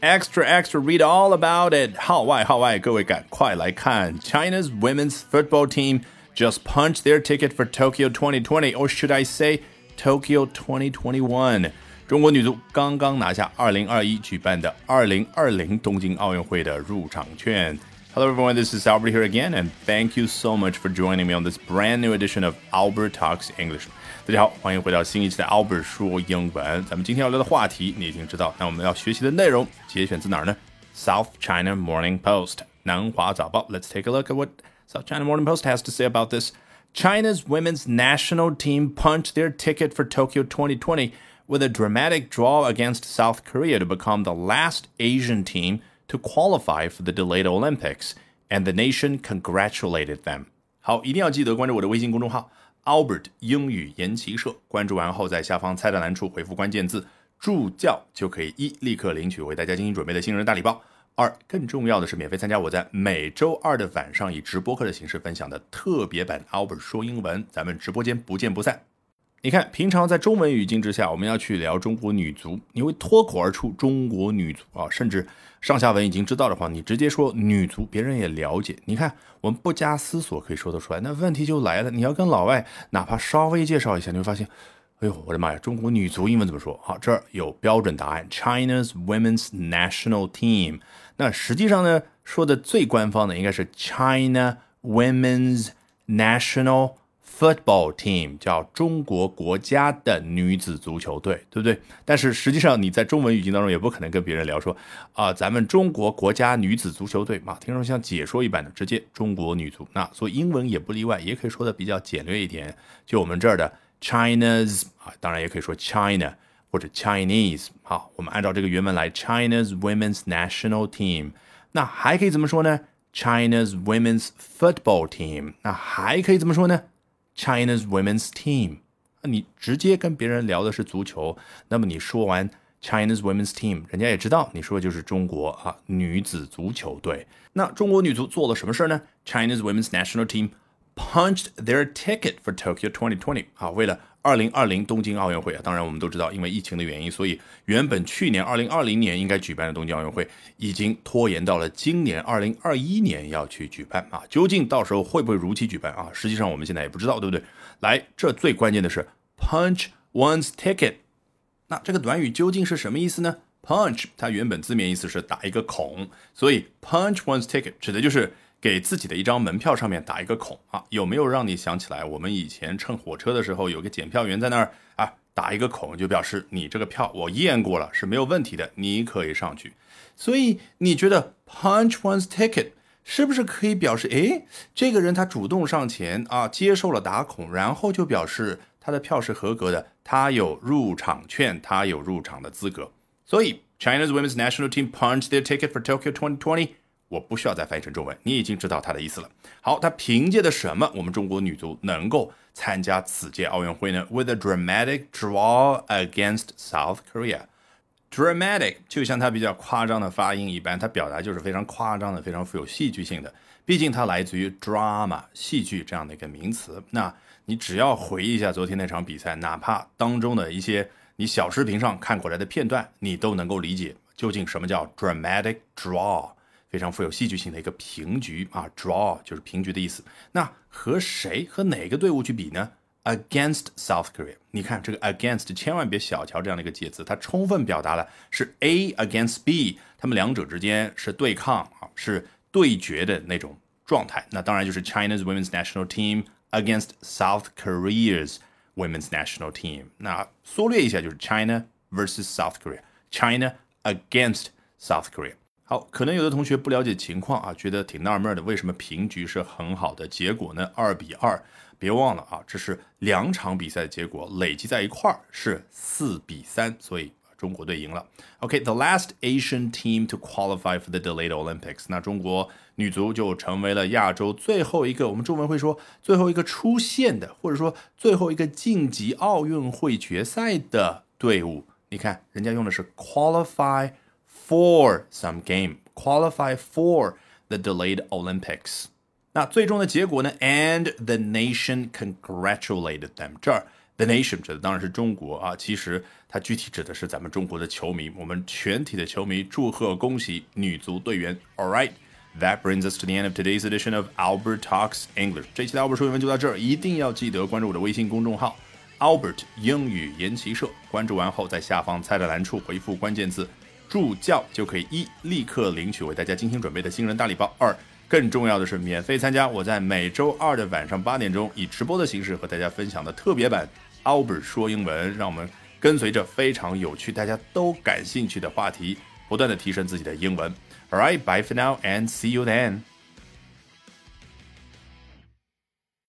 Extra, extra, read all about it. 号外，号外，各位赶快来看！China's women's football team just punched their ticket for Tokyo 2020, or should I say Tokyo 2021? 中国女足刚刚拿下2021举办的2020东京奥运会的入场券。 Hello everyone, this is Albert here again, and thank you so much for joining me on this brand new edition of Albert Talks English. 大家好，欢迎回到新一期的 Albert 说英文。咱们今天要聊的话题你已经知道，那我们要学习的内容节选自哪儿呢？South China Morning Post 南华早报。Let's take a look at what South China Morning Post has to say about this. China's women's national team punched their ticket for Tokyo 2020 with a dramatic draw against South Korea to become the last Asian team to qualify for the delayed Olympics, and the nation congratulated them. 好，一定要记得关注我的微信公众号 Albert 英语研习社，关注完后在下方菜单栏处回复关键字“助教”，就可以一立刻领取为大家精心准备的新人大礼包；二更重要的是免费参加我在每周二的晚上以直播课的形式分享的特别版 Albert 说英文，咱们直播间不见不散。你看，平常在中文语境之下，我们要去聊中国女足，你会脱口而出“中国女足”啊，甚至上下文已经知道的话，你直接说“女足”，别人也了解。你看，我们不加思索可以说得出来。那问题就来了，你要跟老外哪怕稍微介绍一下，你会发现，哎呦，我的妈呀，中国女足英文怎么说？好，这儿有标准答案：China's Women's National Team。那实际上呢，说的最官方的应该是 China Women's National。Football team 叫中国国家的女子足球队，对不对？但是实际上你在中文语境当中也不可能跟别人聊说啊，咱们中国国家女子足球队嘛，听说像解说一般的，直接中国女足。那所以英文也不例外，也可以说的比较简略一点，就我们这儿的 China's 啊，当然也可以说 China 或者 Chinese。好，我们按照这个原文来，China's Women's National Team。那还可以怎么说呢？China's Women's Football Team。那还可以怎么说呢？China's women's team，你直接跟别人聊的是足球，那么你说完 China's women's team，人家也知道你说的就是中国啊女子足球队。那中国女足做了什么事儿呢？China's women's national team punched their ticket for Tokyo 2020。好，为了二零二零东京奥运会啊，当然我们都知道，因为疫情的原因，所以原本去年二零二零年应该举办的东京奥运会，已经拖延到了今年二零二一年要去举办啊。究竟到时候会不会如期举办啊？实际上我们现在也不知道，对不对？来，这最关键的是 punch one's ticket。那这个短语究竟是什么意思呢？punch 它原本字面意思是打一个孔，所以 punch one's ticket 指的就是。给自己的一张门票上面打一个孔啊，有没有让你想起来我们以前乘火车的时候，有个检票员在那儿啊，打一个孔就表示你这个票我验过了是没有问题的，你可以上去。所以你觉得 punch one's ticket 是不是可以表示，哎，这个人他主动上前啊，接受了打孔，然后就表示他的票是合格的，他有入场券，他有入场的资格。所以 China's women's national team punched their ticket for Tokyo 2020。我不需要再翻译成中文，你已经知道它的意思了。好，它凭借的什么，我们中国女足能够参加此届奥运会呢？With a dramatic draw against South Korea。Dramatic 就像它比较夸张的发音一般，它表达就是非常夸张的，非常富有戏剧性的。毕竟它来自于 drama 戏剧这样的一个名词。那你只要回忆一下昨天那场比赛，哪怕当中的一些你小视频上看过来的片段，你都能够理解究竟什么叫 dramatic draw。非常富有戏剧性的一个平局啊，draw 就是平局的意思。那和谁和哪个队伍去比呢？Against South Korea。你看这个 against，千万别小瞧这样的一个介词，它充分表达了是 A against B，他们两者之间是对抗啊，是对决的那种状态。那当然就是 China's women's national team against South Korea's women's national team。那缩略一下就是 China versus South Korea，China against South Korea。好，可能有的同学不了解情况啊，觉得挺纳闷的，为什么平局是很好的结果呢？二比二，别忘了啊，这是两场比赛的结果，累计在一块儿是四比三，所以中国队赢了。OK，the last Asian team to qualify for the delayed Olympics，那中国女足就成为了亚洲最后一个，我们中文会说最后一个出现的，或者说最后一个晋级奥运会决赛的队伍。你看，人家用的是 qualify。for some game qualify for the delayed Olympics。那最终的结果呢？And the nation congratulated them。这儿 The nation 指的当然是中国啊，其实它具体指的是咱们中国的球迷，我们全体的球迷祝贺恭喜女足队员。All right。That brings us to the end of today's edition of Albert Talks English。这期的 Albert 说英文就到这儿，一定要记得关注我的微信公众号 Albert 英语研习社。关注完后，在下方菜单栏处回复关键字“ 助教”，就可以一立刻领取为大家精心准备的新人大礼包；二更重要的是免费参加我在每周二的晚上八点钟以直播的形式和大家分享的特别版。Albert 说英文，让我们跟随着非常有趣、大家都感兴趣的话题，不断的提升自己的英文。Alright, bye for now and see you then.